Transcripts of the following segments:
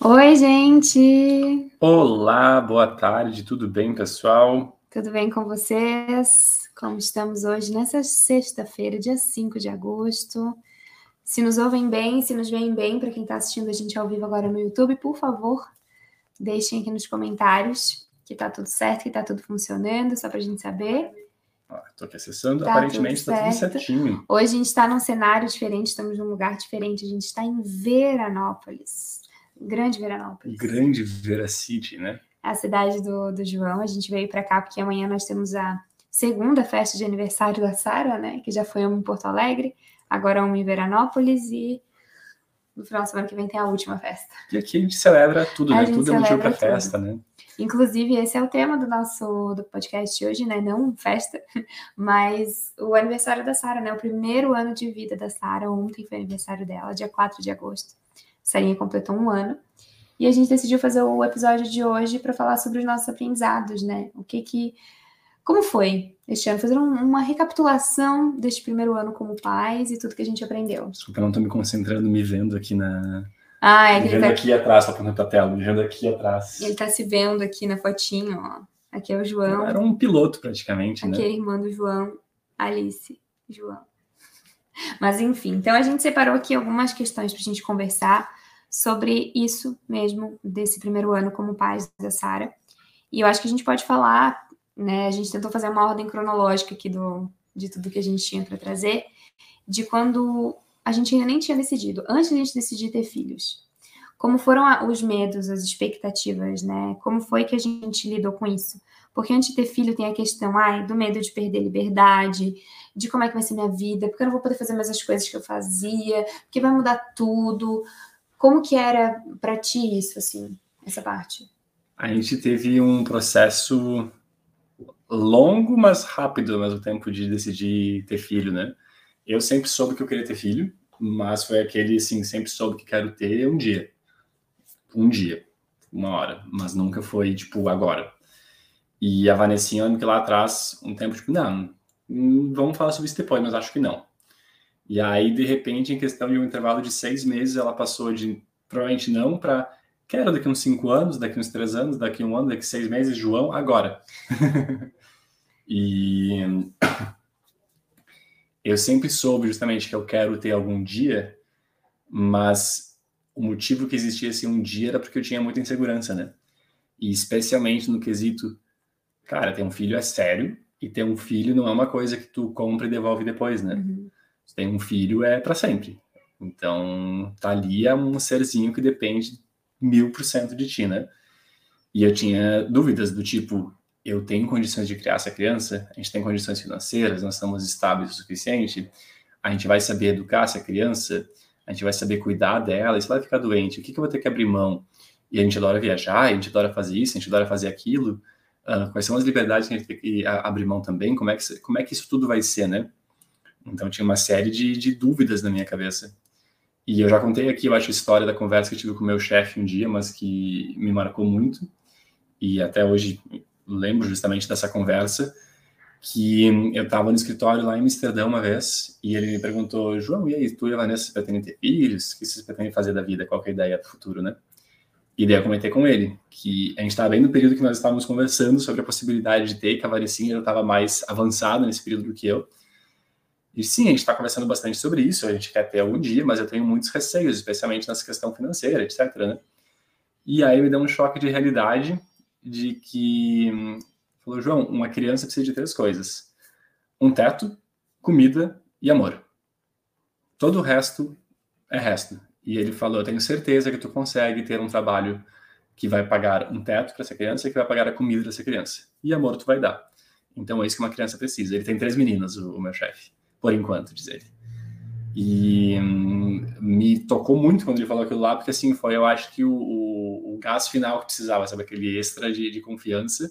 Oi, gente! Olá, boa tarde, tudo bem, pessoal? Tudo bem com vocês? Como estamos hoje nessa sexta-feira, dia 5 de agosto? Se nos ouvem bem, se nos veem bem, para quem está assistindo a gente ao vivo agora no YouTube, por favor, deixem aqui nos comentários que tá tudo certo, que tá tudo funcionando, só para a gente saber. Estou aqui acessando, tá aparentemente está tudo certinho. Hoje a gente está num cenário diferente, estamos num lugar diferente, a gente está em Veranópolis. Grande Veranópolis. Grande Veracity, né? A cidade do, do João. A gente veio para cá porque amanhã nós temos a segunda festa de aniversário da Sara, né? Que já foi uma em Porto Alegre, agora uma em Veranópolis e no final de semana que vem tem a última festa. E aqui a gente celebra tudo, a né? Tudo é motivo para festa, né? Inclusive, esse é o tema do nosso do podcast hoje, né? Não festa, mas o aniversário da Sara, né? O primeiro ano de vida da Sara. Ontem foi aniversário dela, dia 4 de agosto. Sarinha completou um ano. E a gente decidiu fazer o episódio de hoje para falar sobre os nossos aprendizados, né? O que que. Como foi este ano? Fazer uma recapitulação deste primeiro ano como pais e tudo que a gente aprendeu. Desculpa, eu não estou me concentrando, me vendo aqui na. Ah, é que me vendo tá... aqui atrás, para a tela, me vendo aqui atrás. Ele está se vendo aqui na fotinho, ó. Aqui é o João. Era um piloto, praticamente, aqui né? Aqui é a irmã do João, Alice, João. Mas enfim, então a gente separou aqui algumas questões para a gente conversar sobre isso mesmo, desse primeiro ano como pais da Sara. E eu acho que a gente pode falar, né? A gente tentou fazer uma ordem cronológica aqui do, de tudo que a gente tinha para trazer, de quando a gente ainda nem tinha decidido, antes de a gente decidir ter filhos. Como foram os medos, as expectativas, né? Como foi que a gente lidou com isso? Porque antes de ter filho tem a questão, ai, do medo de perder liberdade, de como é que vai ser minha vida, porque eu não vou poder fazer mais as coisas que eu fazia, porque vai mudar tudo. Como que era para ti isso, assim, essa parte? A gente teve um processo longo, mas rápido ao mesmo tempo de decidir ter filho, né? Eu sempre soube que eu queria ter filho, mas foi aquele, assim, sempre soube que quero ter um dia. Um dia, uma hora, mas nunca foi, tipo, agora. E a Vanessinha, eu que lá atrás, um tempo, tipo, não, vamos falar sobre isso depois, mas acho que não. E aí, de repente, em questão de um intervalo de seis meses, ela passou de provavelmente não para quero daqui uns cinco anos, daqui uns três anos, daqui um ano, daqui seis meses, João, agora. e eu sempre soube justamente que eu quero ter algum dia, mas o motivo que existia esse um dia era porque eu tinha muita insegurança, né? E especialmente no quesito cara, ter um filho é sério e ter um filho não é uma coisa que tu compra e devolve depois, né? Uhum. Ter um filho é para sempre. Então, tá ali é um serzinho que depende mil por cento de ti, né? E eu tinha dúvidas do tipo, eu tenho condições de criar essa criança? A gente tem condições financeiras? Nós estamos estáveis o suficiente? A gente vai saber educar essa criança? A gente vai saber cuidar dela? E se ela ficar doente, o que, que eu vou ter que abrir mão? E a gente adora viajar, a gente adora fazer isso, a gente adora fazer aquilo. Uh, quais são as liberdades que a gente tem que abrir mão também, como é que, como é que isso tudo vai ser, né? Então tinha uma série de, de dúvidas na minha cabeça. E eu já contei aqui, eu acho, a história da conversa que eu tive com o meu chefe um dia, mas que me marcou muito. E até hoje lembro justamente dessa conversa, que eu estava no escritório lá em Amsterdã uma vez, e ele me perguntou, João, e aí, tu e a Vanessa pretendem ter filhos? O que vocês pretendem fazer da vida? Qual é a ideia do futuro, né? E daí eu comentei com ele que a gente estava bem no período que nós estávamos conversando sobre a possibilidade de ter, que a Vanessinha estava mais avançada nesse período do que eu. E sim, a gente está conversando bastante sobre isso, a gente quer ter algum dia, mas eu tenho muitos receios, especialmente nessa questão financeira, etc. Né? E aí me deu um choque de realidade de que, falou, João, uma criança precisa de três coisas: um teto, comida e amor. Todo o resto é resto. E ele falou: Eu tenho certeza que tu consegue ter um trabalho que vai pagar um teto para essa criança e que vai pagar a comida dessa criança. E amor tu vai dar. Então é isso que uma criança precisa. Ele tem três meninas, o, o meu chefe, por enquanto, diz ele. E hum, me tocou muito quando ele falou aquilo lá, porque assim foi, eu acho que o, o, o gás final que precisava, sabe, aquele extra de, de confiança.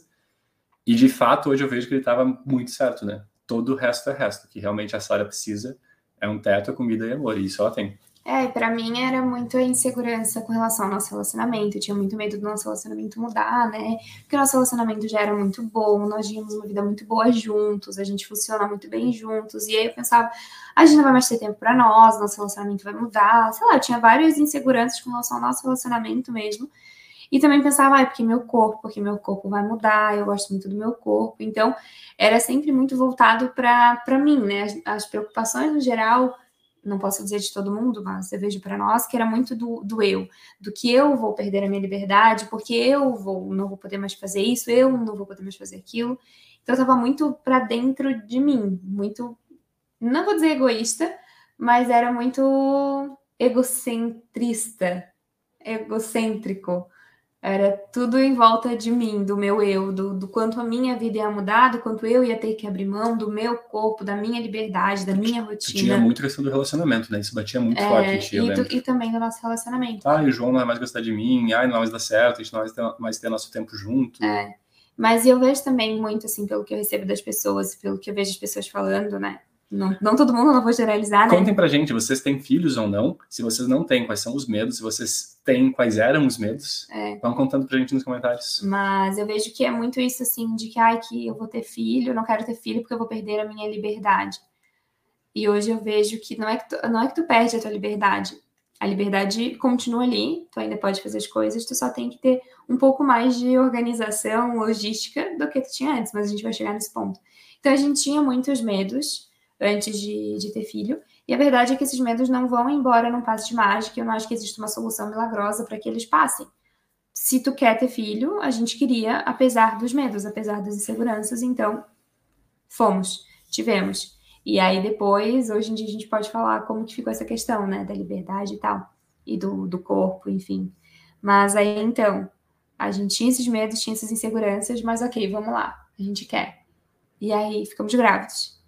E de fato, hoje eu vejo que ele estava muito certo, né? Todo o resto é resto, que realmente a Sara precisa é um teto, a comida e amor, e isso ela tem. É, para mim era muito a insegurança com relação ao nosso relacionamento. Eu tinha muito medo do nosso relacionamento mudar, né? Porque o nosso relacionamento já era muito bom, nós tínhamos uma vida muito boa juntos, a gente funciona muito bem juntos. E aí eu pensava, a gente não vai mais ter tempo para nós, nosso relacionamento vai mudar. Sei lá, eu tinha várias inseguranças com relação ao nosso relacionamento mesmo. E também pensava, ah, porque meu corpo, porque meu corpo vai mudar, eu gosto muito do meu corpo. Então, era sempre muito voltado para mim, né? As, as preocupações no geral não posso dizer de todo mundo, mas eu vejo para nós que era muito do, do eu, do que eu vou perder a minha liberdade, porque eu vou não vou poder mais fazer isso, eu não vou poder mais fazer aquilo. Então eu estava muito para dentro de mim, muito não vou dizer egoísta, mas era muito egocentrista, egocêntrico. Era tudo em volta de mim, do meu eu, do, do, quanto a minha vida ia mudar, do quanto eu ia ter que abrir mão do meu corpo, da minha liberdade, da minha rotina. tinha muito questão do relacionamento, né? Isso batia muito é, forte em ti, e, e, também do nosso relacionamento. Ah, e o João não vai mais gostar de mim, ai, não vai mais dar certo, a gente não vai mais ter nosso tempo junto. É. Mas eu vejo também muito, assim, pelo que eu recebo das pessoas, pelo que eu vejo as pessoas falando, né? Não, não todo mundo, não vou generalizar, né? Contem pra gente, vocês têm filhos ou não? Se vocês não têm, quais são os medos? Se vocês têm, quais eram os medos? É. Vão contando pra gente nos comentários. Mas eu vejo que é muito isso, assim, de que, ai, que eu vou ter filho, não quero ter filho porque eu vou perder a minha liberdade. E hoje eu vejo que não é que tu, não é que tu perde a tua liberdade. A liberdade continua ali, tu ainda pode fazer as coisas, tu só tem que ter um pouco mais de organização, logística do que tu tinha antes, mas a gente vai chegar nesse ponto. Então a gente tinha muitos medos, antes de, de ter filho. E a verdade é que esses medos não vão embora num passe de mágica. Eu não acho que existe uma solução milagrosa para que eles passem. Se tu quer ter filho, a gente queria, apesar dos medos, apesar das inseguranças, então fomos, tivemos. E aí depois, hoje em dia, a gente pode falar como que ficou essa questão, né, da liberdade e tal, e do, do corpo, enfim. Mas aí então, a gente tinha esses medos, tinha essas inseguranças, mas ok, vamos lá, a gente quer. E aí ficamos grávidos.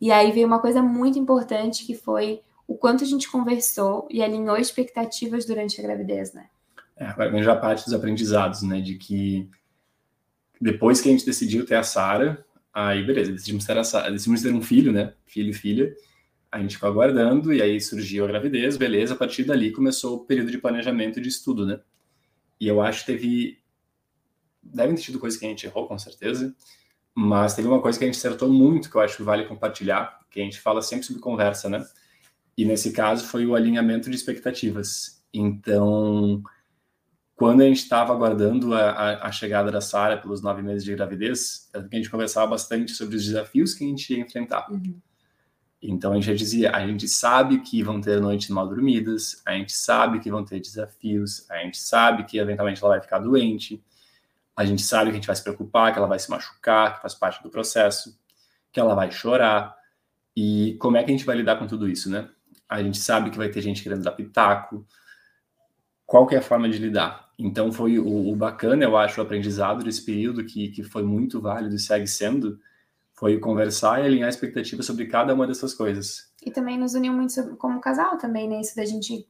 E aí veio uma coisa muito importante que foi o quanto a gente conversou e alinhou expectativas durante a gravidez, né? É, vem já parte dos aprendizados, né? De que depois que a gente decidiu ter a Sara, aí beleza, decidimos ter a Sarah, decidimos ter um filho, né? Filho e filha. A gente ficou aguardando e aí surgiu a gravidez, beleza. A partir dali começou o período de planejamento e de estudo, né? E eu acho que teve. Devem ter tido coisas que a gente errou, com certeza. Mas teve uma coisa que a gente acertou muito, que eu acho que vale compartilhar, que a gente fala sempre sobre conversa, né? E nesse caso foi o alinhamento de expectativas. Então, quando a gente estava aguardando a, a, a, chegada da Sara pelos nove meses de gravidez, a gente conversava bastante sobre os desafios que a gente ia enfrentar. Uhum. Então a gente já dizia, a gente sabe que vão ter noites mal dormidas, a gente sabe que vão ter desafios, a gente sabe que eventualmente ela vai ficar doente, a gente sabe que a gente vai se preocupar, que ela vai se machucar, que faz parte do processo, que ela vai chorar. E como é que a gente vai lidar com tudo isso, né? A gente sabe que vai ter gente querendo dar pitaco. Qual que é a forma de lidar? Então foi o, o bacana, eu acho, o aprendizado desse período que, que foi muito válido e segue sendo, foi conversar e alinhar expectativas sobre cada uma dessas coisas. E também nos uniu muito sobre, como casal também, né? Isso da gente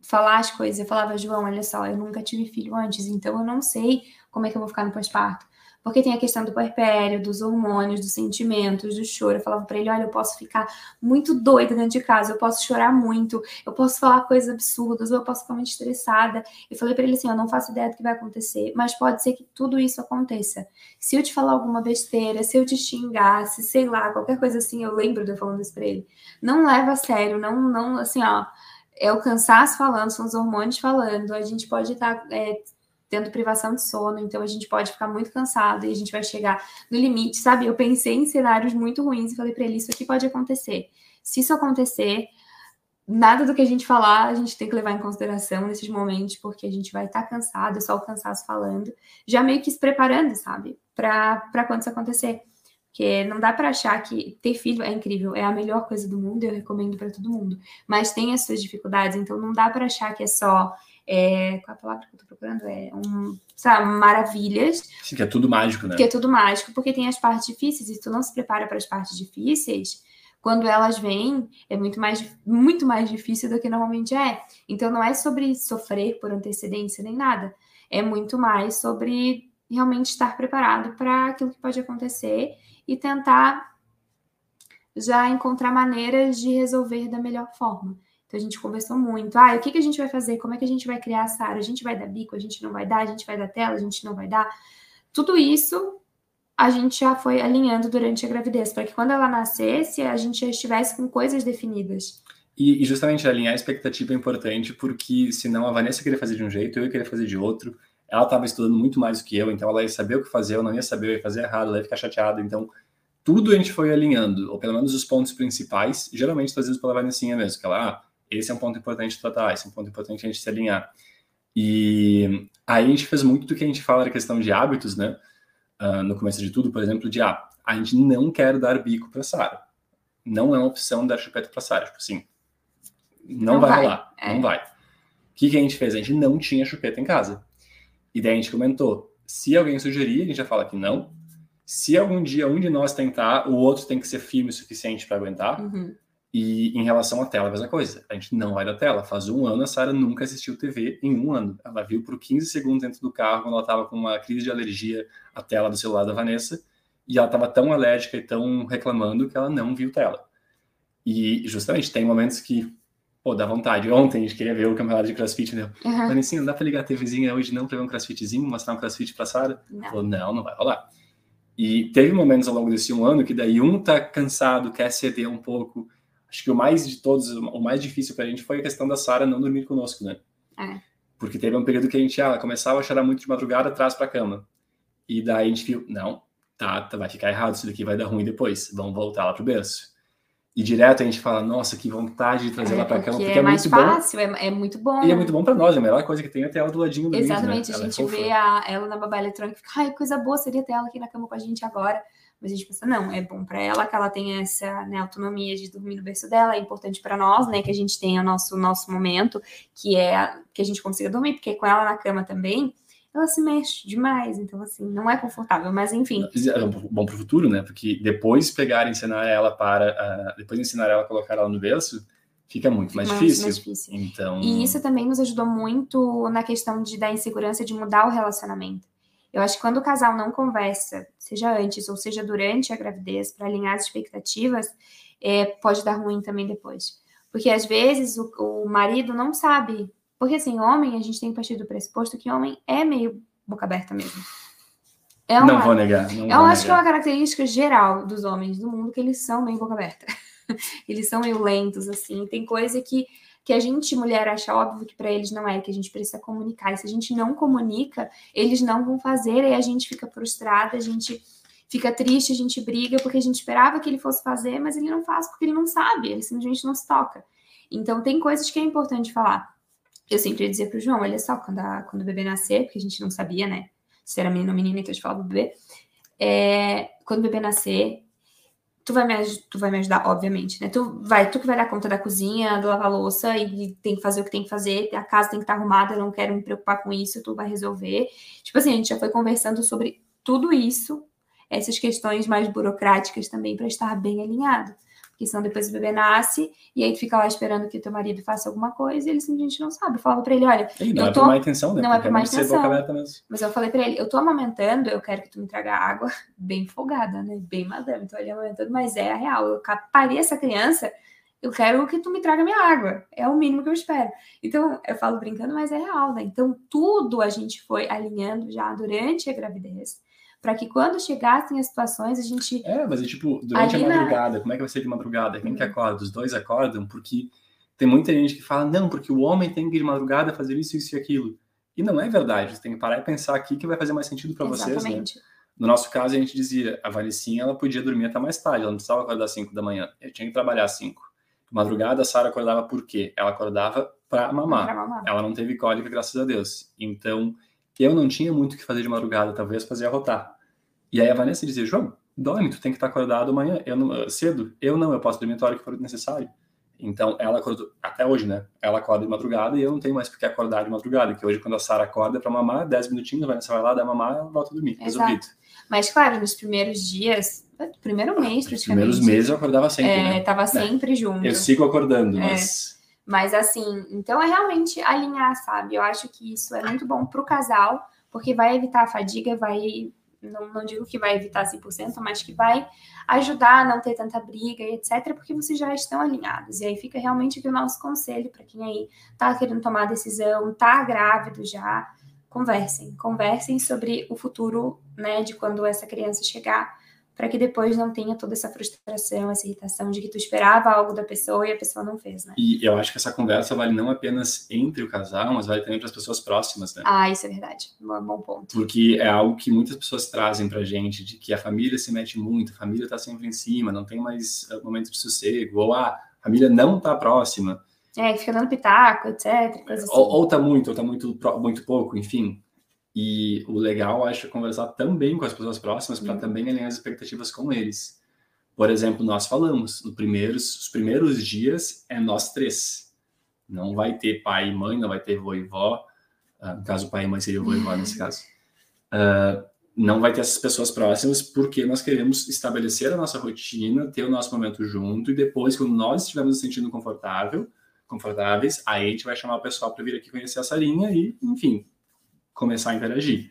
falar as coisas. Eu falava, João, olha só, eu nunca tive filho antes, então eu não sei como é que eu vou ficar no pós-parto. Porque tem a questão do puerpério, dos hormônios, dos sentimentos, do choro. Eu falava para ele: olha, eu posso ficar muito doida dentro de casa, eu posso chorar muito, eu posso falar coisas absurdas, ou eu posso ficar muito estressada. Eu falei para ele assim: eu não faço ideia do que vai acontecer, mas pode ser que tudo isso aconteça. Se eu te falar alguma besteira, se eu te xingar, se sei lá, qualquer coisa assim, eu lembro de eu falando isso para ele. Não leva a sério, não, não, assim, ó é o cansaço falando, são os hormônios falando, a gente pode estar é, tendo privação de sono, então a gente pode ficar muito cansado e a gente vai chegar no limite, sabe? Eu pensei em cenários muito ruins e falei para ele: isso aqui pode acontecer. Se isso acontecer, nada do que a gente falar a gente tem que levar em consideração nesses momentos, porque a gente vai estar cansado, é só o cansaço falando, já meio que se preparando, sabe? Para quando isso acontecer. Porque não dá para achar que ter filho é incrível, é a melhor coisa do mundo, eu recomendo para todo mundo. Mas tem as suas dificuldades, então não dá para achar que é só é, qual é a palavra que eu tô procurando? É um, sabe, maravilhas. Sim, que é tudo mágico, né? Que é tudo mágico, porque tem as partes difíceis, e se tu não se prepara para as partes difíceis, quando elas vêm, é muito mais, muito mais difícil do que normalmente é. Então não é sobre sofrer por antecedência nem nada. É muito mais sobre realmente estar preparado para aquilo que pode acontecer e tentar já encontrar maneiras de resolver da melhor forma. Então a gente conversou muito. Ah, o que, que a gente vai fazer? Como é que a gente vai criar a Sara? A gente vai dar bico? A gente não vai dar? A gente vai dar tela? A gente não vai dar? Tudo isso a gente já foi alinhando durante a gravidez, para que quando ela nascesse, a gente já estivesse com coisas definidas. E, e, justamente alinhar a expectativa é importante, porque senão a Vanessa queria fazer de um jeito, eu ia querer fazer de outro. Ela estava estudando muito mais do que eu, então ela ia saber o que fazer, eu não ia saber, eu ia fazer errado, ela ia ficar chateada. Então, tudo a gente foi alinhando, ou pelo menos os pontos principais, geralmente trazidos pela Vanessinha mesmo, que ela, ah, esse é um ponto importante tratar, esse é um ponto importante a gente se alinhar. E aí a gente fez muito do que a gente fala da questão de hábitos, né? Uh, no começo de tudo, por exemplo, de ah, a gente não quer dar bico para Sara. Não é uma opção dar chupeta para Sara, tipo assim, não, não vai, vai rolar, é. não vai. O que, que a gente fez? A gente não tinha chupeta em casa. E daí a gente comentou, se alguém sugerir, a gente já fala que não. Se algum dia um de nós tentar, o outro tem que ser firme o suficiente para aguentar. Uhum. E em relação à tela, a mesma coisa. A gente não vai da tela. Faz um ano a Sara nunca assistiu TV em um ano. Ela viu por 15 segundos dentro do carro quando ela estava com uma crise de alergia à tela do celular da Vanessa. E ela estava tão alérgica e tão reclamando que ela não viu tela. E justamente tem momentos que pô, dá vontade. Ontem a gente queria ver o campeonato de crossfit, né? Uhum. Assim, não dá pra ligar a TVzinha hoje não pra ver um crossfitzinho, mostrar um crossfit pra Sara? Falou, não, não vai rolar. E teve momentos ao longo desse um ano que daí um tá cansado, quer ceder um pouco. Acho que o mais de todos, o mais difícil pra gente foi a questão da Sara não dormir conosco, né? É. Porque teve um período que a gente ah, começava a chorar muito de madrugada atrás pra cama. E daí a gente viu, não, tá, tá, vai ficar errado, isso daqui vai dar ruim depois. Vamos voltar lá pro berço. E direto a gente fala, nossa, que vontade de trazer é, ela para cá, porque, porque é, é mais fácil, é, é, muito bom. E é muito bom para nós, é a melhor coisa que tem é ter ela do ladinho do Exatamente, né? a gente é vê a, ela na babá eletrônica e fica, ai, coisa boa seria ter ela aqui na cama com a gente agora. Mas a gente pensa, não, é bom para ela que ela tenha essa né, autonomia de dormir no berço dela, é importante para nós, né, que a gente tenha o nosso, nosso momento, que é que a gente consiga dormir, porque com ela na cama também, ela se mexe demais, então assim, não é confortável, mas enfim. É bom para o futuro, né? Porque depois pegar e ensinar ela para, uh, depois ensinar ela a colocar ela no berço, fica muito mais, mais, difícil. mais difícil. Então... E isso também nos ajudou muito na questão de, da insegurança de mudar o relacionamento. Eu acho que quando o casal não conversa, seja antes ou seja durante a gravidez, para alinhar as expectativas, é, pode dar ruim também depois. Porque às vezes o, o marido não sabe porque, assim, homem, a gente tem que partir do pressuposto que homem é meio boca aberta mesmo. É uma, não vou negar. Não eu vou acho negar. que é uma característica geral dos homens do mundo que eles são meio boca aberta. eles são meio lentos, assim. Tem coisa que, que a gente, mulher, acha óbvio que para eles não é, que a gente precisa comunicar. E se a gente não comunica, eles não vão fazer, e a gente fica frustrada, a gente fica triste, a gente briga, porque a gente esperava que ele fosse fazer, mas ele não faz porque ele não sabe, ele simplesmente não se toca. Então, tem coisas que é importante falar eu sempre dizia pro João, olha só, quando, a, quando o bebê nascer, porque a gente não sabia, né, se era menino ou menina, então a gente falava do bebê, é, quando o bebê nascer, tu vai, me, tu vai me ajudar, obviamente, né, tu vai, tu que vai dar conta da cozinha, do lavar louça, e tem que fazer o que tem que fazer, a casa tem que estar arrumada, eu não quero me preocupar com isso, tu vai resolver. Tipo assim, a gente já foi conversando sobre tudo isso, essas questões mais burocráticas também, para estar bem alinhado que senão depois o bebê nasce e aí tu fica lá esperando que o teu marido faça alguma coisa e ele simplesmente não sabe. Eu falava pra ele, olha, e não eu é tô... por má intenção, né? Não é por má intenção. Mas eu falei pra ele, eu tô amamentando, eu quero que tu me traga água bem folgada, né? Bem madame, tô ali amamentando, mas é a real. Eu parei essa criança, eu quero que tu me traga minha água. É o mínimo que eu espero. Então, eu falo brincando, mas é real, né? Então, tudo a gente foi alinhando já durante a gravidez para que quando chegassem as situações a gente. É, mas é tipo, durante a madrugada, na... como é que vai ser de madrugada? Quem uhum. que acorda? Os dois acordam? Porque tem muita gente que fala, não, porque o homem tem que ir de madrugada fazer isso, isso e aquilo. E não é verdade, você tem que parar e pensar aqui que vai fazer mais sentido para vocês, né? No nosso caso, a gente dizia, a Valicinha, ela podia dormir até mais tarde, ela não precisava acordar às 5 da manhã, eu tinha que trabalhar às 5. Madrugada, a Sara acordava por quê? Ela acordava para mamar. mamar. Ela não teve cólica, graças a Deus. Então, eu não tinha muito o que fazer de madrugada, talvez fazia rotar. E aí a Vanessa dizia, João, dorme, tu tem que estar acordado amanhã, eu não, cedo. Eu não, eu posso dormir a hora que for necessário. Então, ela acordou, até hoje, né? Ela acorda de madrugada e eu não tenho mais por que acordar de madrugada, que hoje, quando a Sara acorda para mamar, 10 minutinhos, a Vanessa vai lá, dá mamar, ela volta a dormir, Exato. resolvido. Mas, claro, nos primeiros dias, primeiro mês, praticamente. Nos primeiros meses eu acordava sempre, é, né? Tava sempre é. junto. Eu sigo acordando, é. Mas... Assim, então é realmente alinhar, sabe? Eu acho que isso é muito bom pro casal, porque vai evitar a fadiga, vai não, não digo que vai evitar 100%, mas que vai ajudar a não ter tanta briga e etc, porque vocês já estão alinhados. E aí fica realmente aqui o nosso conselho para quem aí tá querendo tomar decisão, tá grávido já, conversem, conversem sobre o futuro, né, de quando essa criança chegar para que depois não tenha toda essa frustração, essa irritação de que tu esperava algo da pessoa e a pessoa não fez, né? E eu acho que essa conversa vale não apenas entre o casal, mas vale também para as pessoas próximas, né? Ah, isso é verdade. Um bom ponto. Porque é algo que muitas pessoas trazem pra gente, de que a família se mete muito, a família tá sempre em cima, não tem mais eh, momentos de sossego, ou ah, a família não tá próxima. É, fica dando pitaco, etc. Assim. Ou, ou tá muito, ou tá muito, muito pouco, enfim. E o legal, acho, é conversar também com as pessoas próximas para uhum. também alinhar as expectativas com eles. Por exemplo, nós falamos, no primeiros, os primeiros dias é nós três. Não vai ter pai e mãe, não vai ter vô e vó. Uh, no caso, pai e mãe seria vô e vó nesse caso. Uh, não vai ter essas pessoas próximas porque nós queremos estabelecer a nossa rotina, ter o nosso momento junto e depois, quando nós estivermos nos sentindo confortável, confortáveis, aí a gente vai chamar o pessoal para vir aqui conhecer a salinha e, enfim, começar a interagir.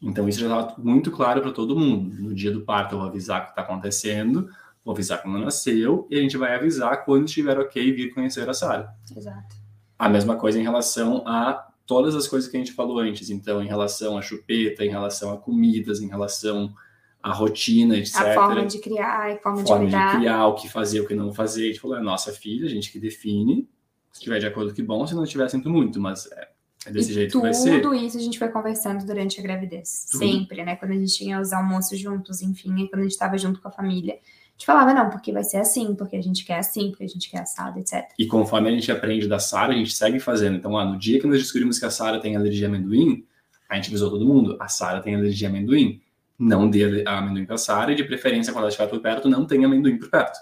Então, isso já está muito claro para todo mundo. No dia do parto, eu vou avisar o que está acontecendo, vou avisar quando nasceu, e a gente vai avisar quando estiver ok vir conhecer a Sara. Exato. A mesma coisa em relação a todas as coisas que a gente falou antes. Então, em relação à chupeta, em relação a comidas, em relação à rotina, etc. A forma de criar, a forma, forma de, de criar, o que fazer, o que não fazer. A gente falou, é nossa filha, a gente que define. Se estiver de acordo, que bom. Se não estiver, sinto muito. Mas é, é desse e jeito que vai ser. Tudo isso a gente foi conversando durante a gravidez. Tudo. Sempre, né? Quando a gente tinha os almoços juntos, enfim, quando a gente estava junto com a família. A gente falava, não, porque vai ser assim, porque a gente quer assim, porque a gente quer assado, etc. E conforme a gente aprende da Sara, a gente segue fazendo. Então, ah, no dia que nós descobrimos que a Sara tem alergia a amendoim, a gente avisou todo mundo, a Sara tem alergia a amendoim. Não dê amendoim para a Sara e, de preferência, quando ela estiver por perto, não tenha amendoim por perto.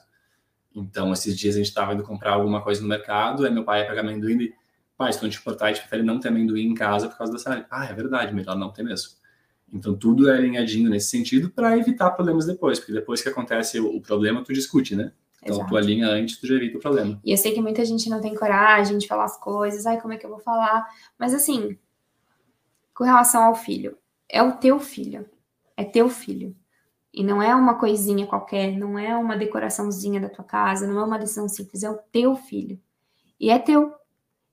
Então, esses dias a gente estava indo comprar alguma coisa no mercado, aí meu pai ia pegar amendoim e se tu te portar, a gente prefere não ter amendoim em casa por causa da saúde. Ah, é verdade, melhor não ter mesmo. Então, tudo é alinhadinho nesse sentido para evitar problemas depois, porque depois que acontece o, problema, tu discute, né? Então, Exato. tu alinha antes, tu já evita o problema. E eu sei que muita gente não tem coragem de falar as coisas, ai, como é que eu vou falar? Mas, assim, com relação ao filho, é o teu filho, é teu filho. E não é uma coisinha qualquer, não é uma decoraçãozinha da tua casa, não é uma decisão simples, é o teu filho. E é teu.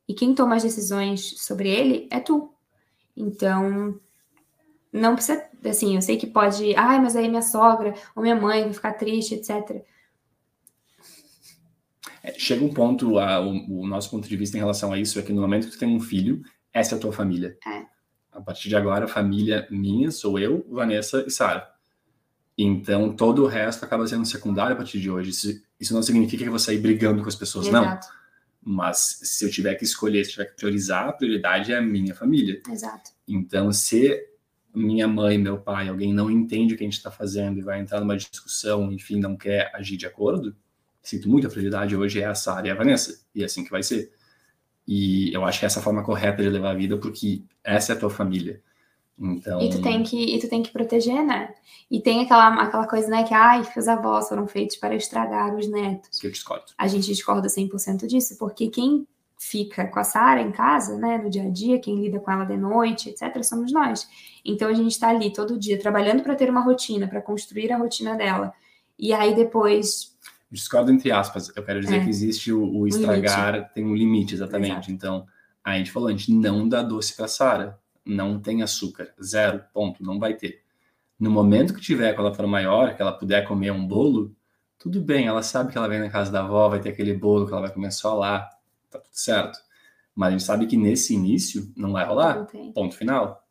E quem toma as decisões sobre ele é tu. Então, não precisa, assim, eu sei que pode, ai, mas aí minha sogra ou minha mãe vai ficar triste, etc. É, chega um ponto, a, o, o, nosso ponto de vista em relação a isso é que no momento que tu tem um filho, essa é a tua família. É. A partir de agora, a família minha sou eu, Vanessa e Sara. Então, todo o resto acaba sendo secundário a partir de hoje. Isso, isso não significa que eu vou sair brigando com as pessoas, Exato. não mas se eu tiver que escolher, se eu tiver que priorizar, a prioridade é a minha família. Exato. Então, se minha mãe, meu pai, alguém não entende o que a gente está fazendo e vai entrar numa discussão, enfim, não quer agir de acordo, sinto muito, a prioridade hoje é a Sara e a Vanessa. E é assim que vai ser. E eu acho que essa é a forma correta de levar a vida, porque essa é a tua família. Então... E tu tem que, e tu tem que proteger, né? E tem aquela, aquela coisa, né, que, ai, que os avós foram feitos para estragar os netos. Que eu discordo. A gente discorda 100% disso, porque quem fica com a Sara em casa, né, no dia a dia, quem lida com ela de noite, etc., somos nós. Então a gente está ali todo dia trabalhando para ter uma rotina, para construir a rotina dela. E aí depois. Discordo entre aspas. Eu quero dizer é. que existe o, o estragar, tem um limite, exatamente. Exato. Então, a gente falou, a gente não dá doce para Sara não tem açúcar, zero, ponto, não vai ter. No momento que tiver, quando ela for maior, que ela puder comer um bolo, tudo bem, ela sabe que ela vem na casa da avó, vai ter aquele bolo que ela vai comer só lá, tá tudo certo. Mas a gente sabe que nesse início não vai rolar, não ponto final.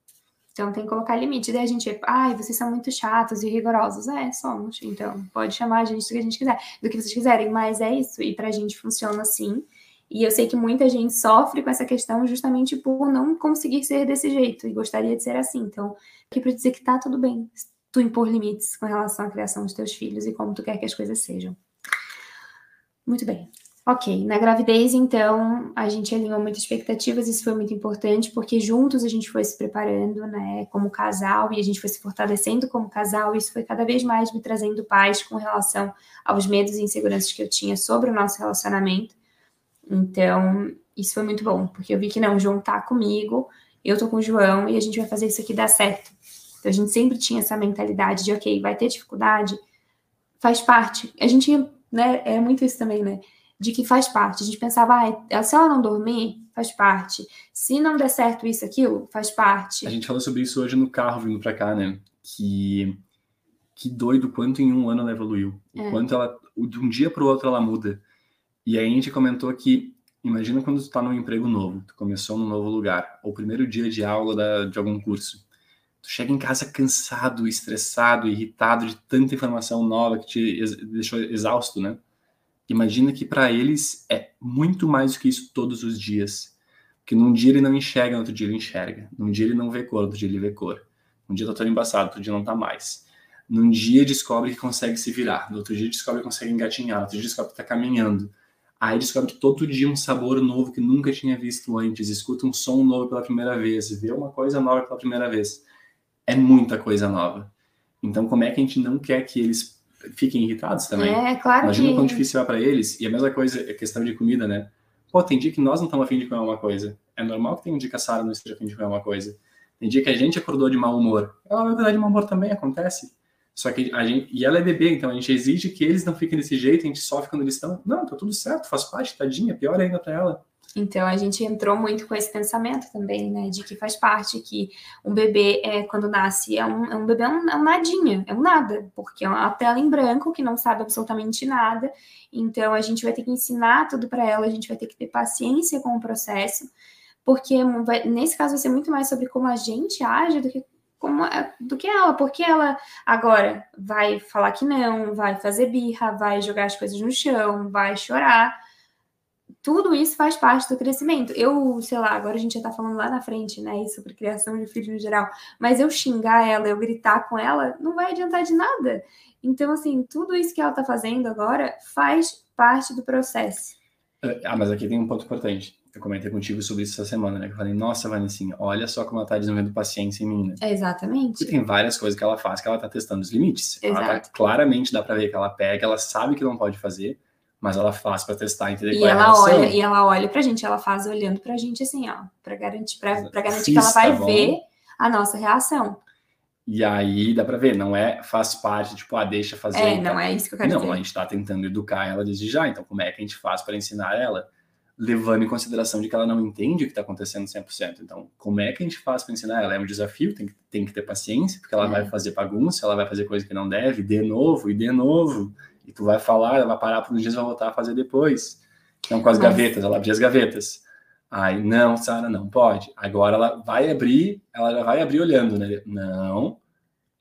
Então tem que colocar limite. Daí a gente, ai, vocês são muito chatos e rigorosos. É, somos. Então pode chamar a gente do que a gente quiser, do que vocês quiserem, mas é isso. E pra gente funciona assim. E eu sei que muita gente sofre com essa questão justamente por não conseguir ser desse jeito e gostaria de ser assim. Então, aqui para dizer que tá tudo bem tu impor limites com relação à criação dos teus filhos e como tu quer que as coisas sejam. Muito bem. Ok, na gravidez, então, a gente alinhou muitas expectativas, isso foi muito importante, porque juntos a gente foi se preparando, né, como casal, e a gente foi se fortalecendo como casal, e isso foi cada vez mais me trazendo paz com relação aos medos e inseguranças que eu tinha sobre o nosso relacionamento. Então, isso foi muito bom, porque eu vi que não, o João tá comigo, eu tô com o João e a gente vai fazer isso aqui dar certo. Então a gente sempre tinha essa mentalidade de, ok, vai ter dificuldade, faz parte. A gente, né, é muito isso também, né? De que faz parte. A gente pensava, ah, se ela não dormir, faz parte. Se não der certo isso, aquilo, faz parte. A gente falou sobre isso hoje no carro vindo para cá, né? Que que doido quanto em um ano ela evoluiu. É. O quanto ela, de um dia para o outro, ela muda. E aí a gente comentou que, imagina quando tu tá num emprego novo, tu começou num novo lugar, ou primeiro dia de aula da, de algum curso. Tu chega em casa cansado, estressado, irritado de tanta informação nova que te ex deixou exausto, né? Imagina que para eles é muito mais do que isso todos os dias. Porque num dia ele não enxerga, no outro dia ele enxerga. Num dia ele não vê cor, no outro dia ele vê cor. Um dia tá todo embaçado, outro dia não tá mais. Num dia descobre que consegue se virar, no outro dia descobre que consegue engatinhar, no outro dia descobre que está caminhando. Aí descobre todo dia um sabor novo que nunca tinha visto antes, escuta um som novo pela primeira vez, vê uma coisa nova pela primeira vez. É muita coisa nova. Então, como é que a gente não quer que eles fiquem irritados também? É, claro Imagina que... quão difícil é para eles. E a mesma coisa é questão de comida, né? Pô, tem dia que nós não estamos afim de comer uma coisa. É normal que tem um dia que a Sara não esteja afim de comer uma coisa. Tem dia que a gente acordou de mau humor. Ela vai acordar de mau humor também, acontece. Só que a gente, e ela é bebê, então a gente exige que eles não fiquem desse jeito, a gente sofre quando eles estão. Não, tá tudo certo, faz parte, tadinha, pior ainda para ela. Então a gente entrou muito com esse pensamento também, né, de que faz parte, que um bebê é quando nasce é um, é um bebê é um, é um nadinha, é um nada, porque é uma tela em branco que não sabe absolutamente nada. Então a gente vai ter que ensinar tudo para ela, a gente vai ter que ter paciência com o processo, porque vai, nesse caso vai ser muito mais sobre como a gente age do que como, do que ela, porque ela agora vai falar que não, vai fazer birra, vai jogar as coisas no chão, vai chorar. Tudo isso faz parte do crescimento. Eu, sei lá, agora a gente já tá falando lá na frente, né, sobre criação de filhos no geral, mas eu xingar ela, eu gritar com ela, não vai adiantar de nada. Então, assim, tudo isso que ela tá fazendo agora faz parte do processo. Ah, mas aqui tem um ponto importante eu comentei contigo sobre isso essa semana, né? Que eu falei, nossa, Vanessinha, olha só como ela tá desenvolvendo paciência em mim, né? Exatamente. E tem várias coisas que ela faz que ela tá testando os limites. Exato. Ela tá, claramente dá para ver que ela pega, ela sabe que não pode fazer, mas ela faz para testar, entender e qual ela é a olha E ela olha pra gente, ela faz olhando pra gente assim, ó, para garantir, pra, pra garantir que ela vai ver a nossa reação. E aí dá para ver, não é faz parte, tipo, ah, deixa fazer. É, não é isso que eu quero não, dizer. Não, a gente tá tentando educar ela desde já, então como é que a gente faz para ensinar ela? Levando em consideração de que ela não entende o que está acontecendo 100%. Então, como é que a gente faz para ensinar ela? É um desafio, tem que, tem que ter paciência, porque ela é. vai fazer bagunça, ela vai fazer coisa que não deve, de novo e de novo. E tu vai falar, ela vai parar por uns dias e vai voltar a fazer depois. Então, com as Mas... gavetas, ela abre as gavetas. Aí, não, Sara, não pode. Agora ela vai abrir, ela já vai abrir olhando, né? Não.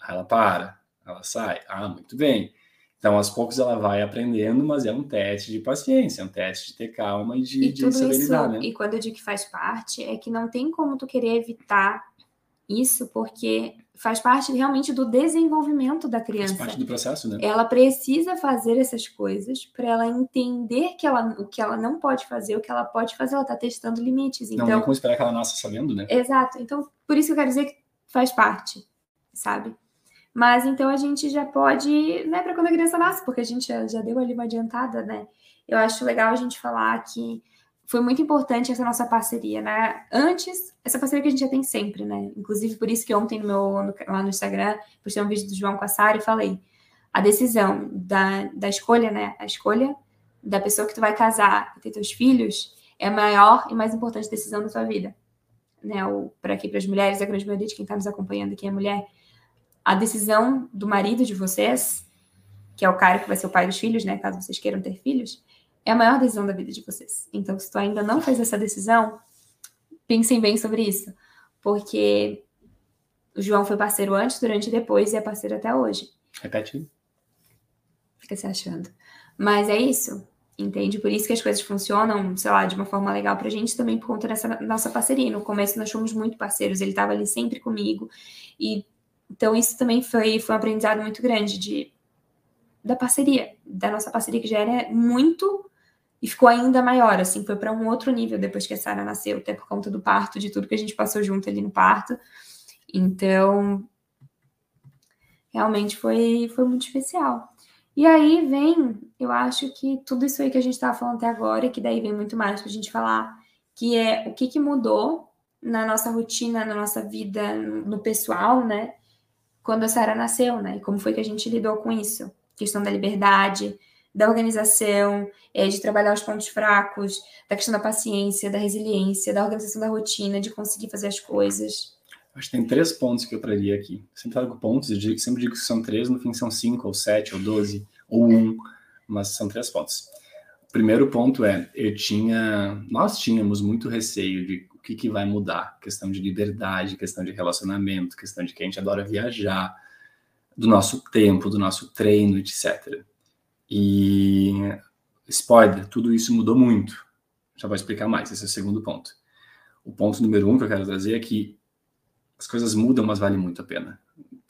Aí ela para, ela sai. Ah, muito bem. Então, aos poucos ela vai aprendendo, mas é um teste de paciência, é um teste de ter calma e de, e de né? E quando eu digo que faz parte, é que não tem como tu querer evitar isso, porque faz parte realmente do desenvolvimento da criança. Faz parte do processo, né? Ela precisa fazer essas coisas para ela entender que ela, o que ela não pode fazer, o que ela pode fazer, ela está testando limites. Então, não tem como esperar que ela nasça sabendo, né? Exato. Então, por isso que eu quero dizer que faz parte, sabe? Mas então a gente já pode, né, para quando a criança nasce, porque a gente já, já deu ali uma adiantada, né? Eu acho legal a gente falar que foi muito importante essa nossa parceria, né? Antes, essa parceria que a gente já tem sempre, né? Inclusive, por isso que ontem no meu, no, lá no Instagram, postei um vídeo do João Sara e falei a decisão da, da escolha, né? A escolha da pessoa que tu vai casar e ter teus filhos é a maior e mais importante decisão da tua vida. Né? Para aqui, para as mulheres, a grande maioria de quem está nos acompanhando aqui é mulher, a decisão do marido de vocês, que é o cara que vai ser o pai dos filhos, né, caso vocês queiram ter filhos, é a maior decisão da vida de vocês. Então, se tu ainda não fez essa decisão, pensem bem sobre isso, porque o João foi parceiro antes, durante e depois e é parceiro até hoje. Repete. Fica se achando. Mas é isso, entende? Por isso que as coisas funcionam, sei lá, de uma forma legal pra gente também por conta dessa nossa parceria. No começo nós fomos muito parceiros, ele estava ali sempre comigo e então, isso também foi, foi um aprendizado muito grande de, da parceria, da nossa parceria, que já era muito e ficou ainda maior, assim, foi para um outro nível depois que a Sara nasceu, até por conta do parto, de tudo que a gente passou junto ali no parto. Então, realmente foi, foi muito especial. E aí vem, eu acho que tudo isso aí que a gente estava falando até agora, e que daí vem muito mais para a gente falar, que é o que, que mudou na nossa rotina, na nossa vida, no pessoal, né? Quando a Sara nasceu, né? E como foi que a gente lidou com isso? Questão da liberdade, da organização, é, de trabalhar os pontos fracos, da questão da paciência, da resiliência, da organização da rotina, de conseguir fazer as coisas. Acho que tem três pontos que eu traria aqui. Sempre trago pontos, eu digo, sempre digo que são três, no fim são cinco, ou sete, ou doze, ou um, mas são três pontos. Primeiro ponto é, eu tinha, nós tínhamos muito receio de o que, que vai mudar, questão de liberdade, questão de relacionamento, questão de que a gente adora viajar, do nosso tempo, do nosso treino, etc. E spoiler, tudo isso mudou muito. Já vou explicar mais, esse é o segundo ponto. O ponto número um que eu quero trazer é que as coisas mudam, mas vale muito a pena.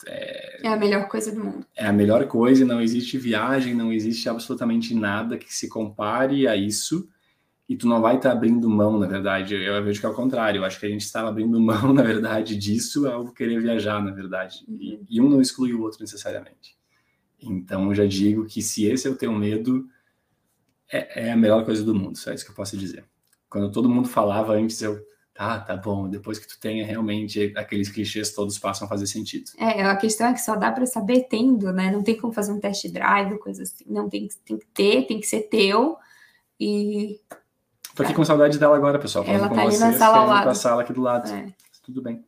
É, é a melhor coisa do mundo. É a melhor coisa, não existe viagem, não existe absolutamente nada que se compare a isso. E tu não vai estar tá abrindo mão, na verdade. Eu vejo que é o contrário. Eu acho que a gente estava abrindo mão, na verdade, disso ao querer viajar, na verdade. Uhum. E, e um não exclui o outro necessariamente. Então, eu já digo que se esse é o teu medo, é, é, a melhor coisa do mundo, só isso que eu posso dizer. Quando todo mundo falava antes, eu, tá, tá bom, depois que tu tenha realmente aqueles clichês todos passam a fazer sentido. É, a questão é que só dá para saber tendo, né? Não tem como fazer um test drive, coisa assim. Não, tem, tem que ter, tem que ser teu e... Tô aqui com saudade dela agora, pessoal. Ela tá ali na sala ao lado. a sala aqui do lado. É. Tudo bem.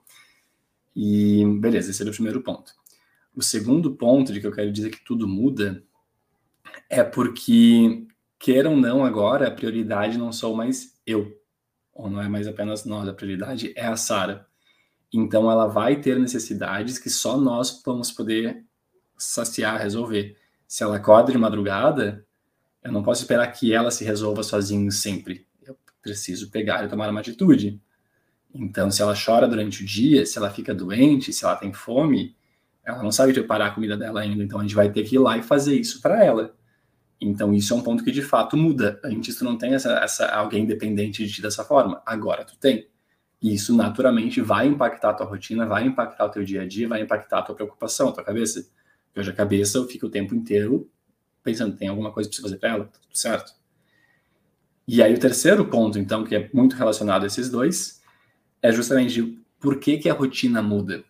E beleza, esse era o primeiro ponto. O segundo ponto de que eu quero dizer que tudo muda é porque, queiram ou não, agora a prioridade não sou mais eu, ou não é mais apenas nós, a prioridade é a Sara. Então ela vai ter necessidades que só nós vamos poder saciar, resolver. Se ela acorda de madrugada, eu não posso esperar que ela se resolva sozinha sempre. Eu preciso pegar e tomar uma atitude. Então, se ela chora durante o dia, se ela fica doente, se ela tem fome, ela não sabe preparar a comida dela ainda, então a gente vai ter que ir lá e fazer isso para ela. Então isso é um ponto que de fato muda. Antes tu não tem essa, essa alguém dependente de ti dessa forma, agora tu tem. E isso naturalmente vai impactar a tua rotina, vai impactar o teu dia a dia, vai impactar a tua preocupação, a tua cabeça. Hoje a cabeça eu fico o tempo inteiro pensando, tem alguma coisa para fazer para ela, tá tudo certo. E aí o terceiro ponto, então, que é muito relacionado a esses dois, é justamente por que, que a rotina muda.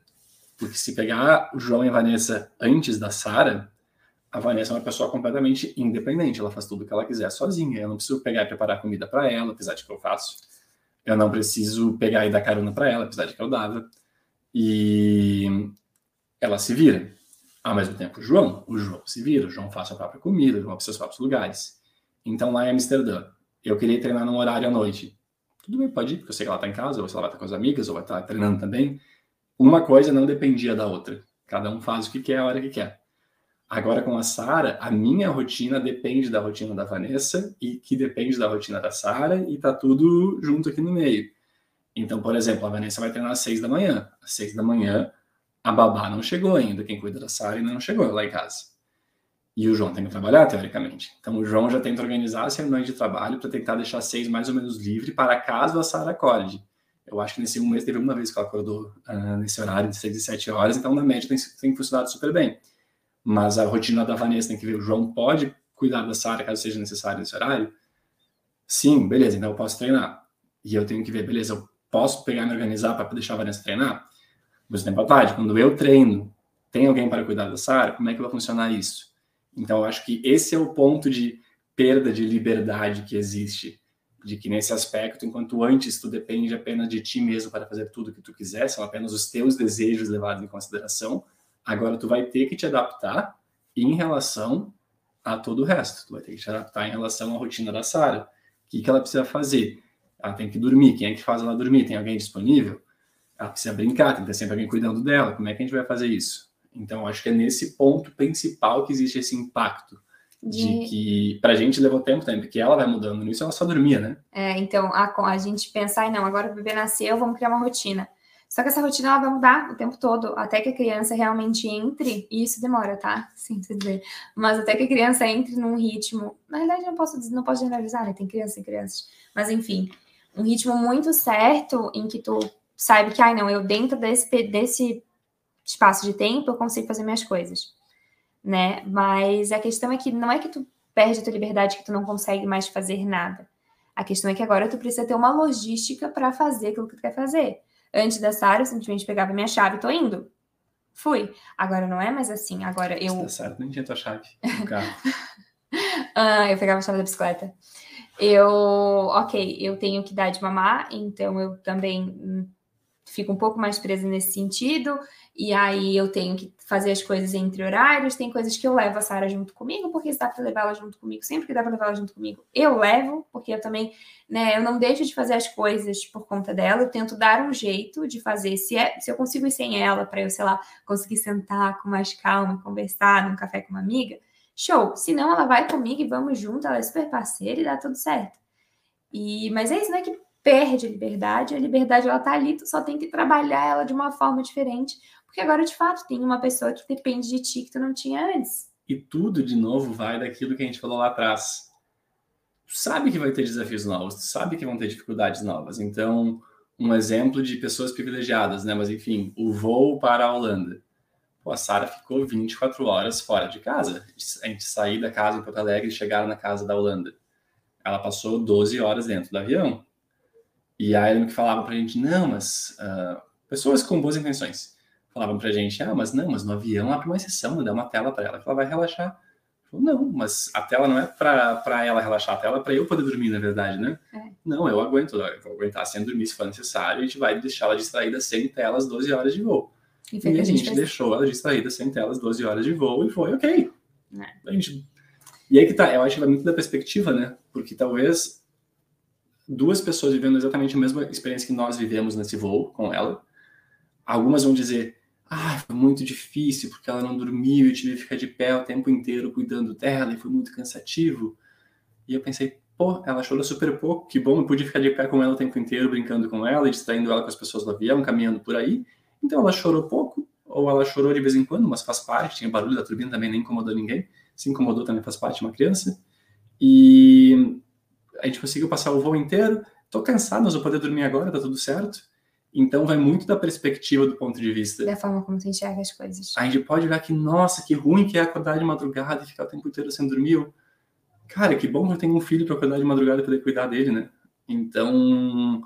Porque se pegar o João e a Vanessa antes da Sara, a Vanessa é uma pessoa completamente independente. Ela faz tudo o que ela quiser sozinha. Eu não preciso pegar e preparar comida para ela, apesar de que eu faço. Eu não preciso pegar e dar carona para ela, apesar de que eu dava. E ela se vira. Ao mesmo tempo, o João, o João se vira. O João faz a própria comida, o João para seus próprios lugares. Então, lá em Amsterdã, eu queria treinar num horário à noite. Tudo bem, pode ir, porque eu sei que ela está em casa, ou se ela vai estar com as amigas, ou vai estar treinando também uma coisa não dependia da outra. Cada um faz o que quer a hora que quer. Agora com a Sara, a minha rotina depende da rotina da Vanessa e que depende da rotina da Sara e tá tudo junto aqui no meio. Então, por exemplo, a Vanessa vai treinar às seis da manhã. Às seis da manhã, a babá não chegou ainda. Quem cuida da Sara ainda não chegou lá em casa. E o João tem que trabalhar, teoricamente. Então, o João já tenta organizar as reuniões de trabalho para tentar deixar seis mais ou menos livre para caso a Sara acorde. Eu acho que nesse um mês teve uma vez que ela acordou uh, nesse horário de 6 e 7 horas, então na média tem, tem funcionado super bem. Mas a rotina da Vanessa tem que ver, o João pode cuidar da Sara caso seja necessário nesse horário? Sim, beleza, então eu posso treinar. E eu tenho que ver, beleza, eu posso pegar e me organizar para deixar a Vanessa treinar? Mas tempo à tarde, quando eu treino, tem alguém para cuidar da Sara? Como é que vai funcionar isso? Então eu acho que esse é o ponto de perda de liberdade que existe de que nesse aspecto, enquanto antes tu depende apenas de ti mesmo para fazer tudo o que tu quiser, são apenas os teus desejos levados em consideração, agora tu vai ter que te adaptar em relação a todo o resto. Tu vai ter que te adaptar em relação à rotina da Sara. O que, que ela precisa fazer? Ela tem que dormir. Quem é que faz ela dormir? Tem alguém disponível? Ela precisa brincar, tem que ter sempre alguém cuidando dela. Como é que a gente vai fazer isso? Então, acho que é nesse ponto principal que existe esse impacto de, de que pra gente levou tempo também, porque ela vai mudando nisso, ela só dormia, né? É, então a, a gente pensar, não, agora o bebê nasceu, vamos criar uma rotina. Só que essa rotina ela vai mudar o tempo todo, até que a criança realmente entre, e isso demora, tá? Sim, dizer. Mas até que a criança entre num ritmo. Na realidade, não posso não posso generalizar, né? Tem crianças e crianças. Mas enfim, um ritmo muito certo em que tu sabe que, ai, não, eu dentro desse, desse espaço de tempo eu consigo fazer minhas coisas né? Mas a questão é que não é que tu perde a tua liberdade, que tu não consegue mais fazer nada. A questão é que agora tu precisa ter uma logística para fazer aquilo que tu quer fazer. Antes da Sara, eu simplesmente pegava minha chave e tô indo. Fui. Agora não é mais assim. Agora eu. Tá certo, nem tinha tua chave no carro. ah, eu pegava a chave da bicicleta. Eu, ok, eu tenho que dar de mamar, então eu também fico um pouco mais presa nesse sentido, e aí eu tenho que fazer as coisas entre horários, tem coisas que eu levo a Sara junto comigo, porque se dá para levar ela junto comigo, sempre que dá para levar ela junto comigo, eu levo, porque eu também, né, eu não deixo de fazer as coisas por conta dela, eu tento dar um jeito de fazer, se é, se eu consigo ir sem ela para eu, sei lá, conseguir sentar com mais calma, conversar num café com uma amiga, show. Se não, ela vai comigo e vamos junto, ela é super parceira e dá tudo certo. E, mas é isso, né? Que perde a liberdade, a liberdade ela tá ali, tu só tem que trabalhar ela de uma forma diferente, porque agora de fato tem uma pessoa que depende de ti que tu não tinha antes. E tudo de novo vai daquilo que a gente falou lá atrás. Tu sabe que vai ter desafios novos, tu sabe que vão ter dificuldades novas. Então, um exemplo de pessoas privilegiadas, né? Mas enfim, o voo para a Holanda. Pô, a Sara ficou 24 horas fora de casa. A gente sair da casa em Porto Alegre e chegar na casa da Holanda. Ela passou 12 horas dentro do avião. E aí ele que falava pra gente, não, mas uh, pessoas com boas intenções falavam pra gente, ah, mas não, mas no avião abre uma exceção, dá uma tela para ela que ela vai relaxar. Falei, não, mas a tela não é para ela relaxar, a tela é para eu poder dormir, na verdade, né? É. Não, eu aguento, eu vou aguentar sem dormir se for necessário, a gente vai deixar ela distraída sem telas 12 horas de voo. E, e a, gente, deixou ela distraída sem telas 12 horas de voo e foi ok. É. A gente... E aí que tá, eu acho que vai muito da perspectiva, né? Porque talvez duas pessoas vivendo exatamente a mesma experiência que nós vivemos nesse voo com ela. Algumas vão dizer, ah, foi muito difícil porque ela não dormiu, eu tive que ficar de pé o tempo inteiro cuidando dela e foi muito cansativo. E eu pensei, pô, ela chorou super pouco, que bom, eu pude ficar de pé com ela o tempo inteiro, brincando com ela e distraindo ela com as pessoas do avião, caminhando por aí. Então ela chorou pouco, ou ela chorou de vez em quando, mas faz parte, tinha barulho da turbina também, nem incomodou ninguém. Se incomodou também faz parte de uma criança. E a gente conseguiu passar o voo inteiro. Tô cansado, mas vou poder dormir agora, tá tudo certo. Então vai muito da perspectiva do ponto de vista. Da forma como você enxerga as coisas. A gente pode ver que, nossa, que ruim que é acordar de madrugada e ficar o tempo inteiro sem dormir. Cara, que bom que eu tenho um filho para acordar de madrugada e poder cuidar dele, né? Então.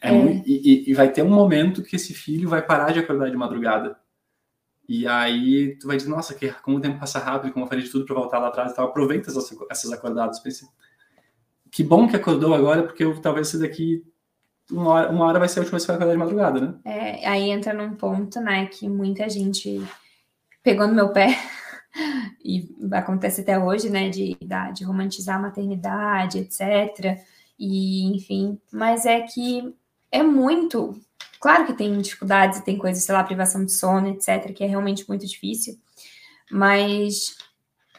É é. Muito, e, e, vai ter um momento que esse filho vai parar de acordar de madrugada. E aí tu vai dizer, nossa, que, como o tempo passa rápido, como eu falei de tudo para voltar lá atrás e tal. Aproveita essas, essas acordadas. Pense, que bom que acordou agora, porque eu, talvez esse daqui uma hora, uma hora vai ser a última vez que vai acordar de madrugada, né? É, aí entra num ponto, né, que muita gente pegou no meu pé, e acontece até hoje, né, de, de romantizar a maternidade, etc. E, enfim, mas é que é muito. Claro que tem dificuldades e tem coisas, sei lá, privação de sono, etc., que é realmente muito difícil, mas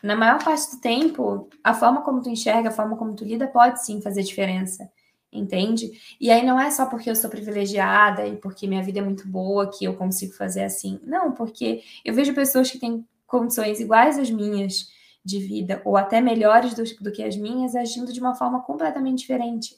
na maior parte do tempo, a forma como tu enxerga, a forma como tu lida pode sim fazer diferença, entende? E aí não é só porque eu sou privilegiada e porque minha vida é muito boa que eu consigo fazer assim. Não, porque eu vejo pessoas que têm condições iguais às minhas de vida, ou até melhores do, do que as minhas, agindo de uma forma completamente diferente.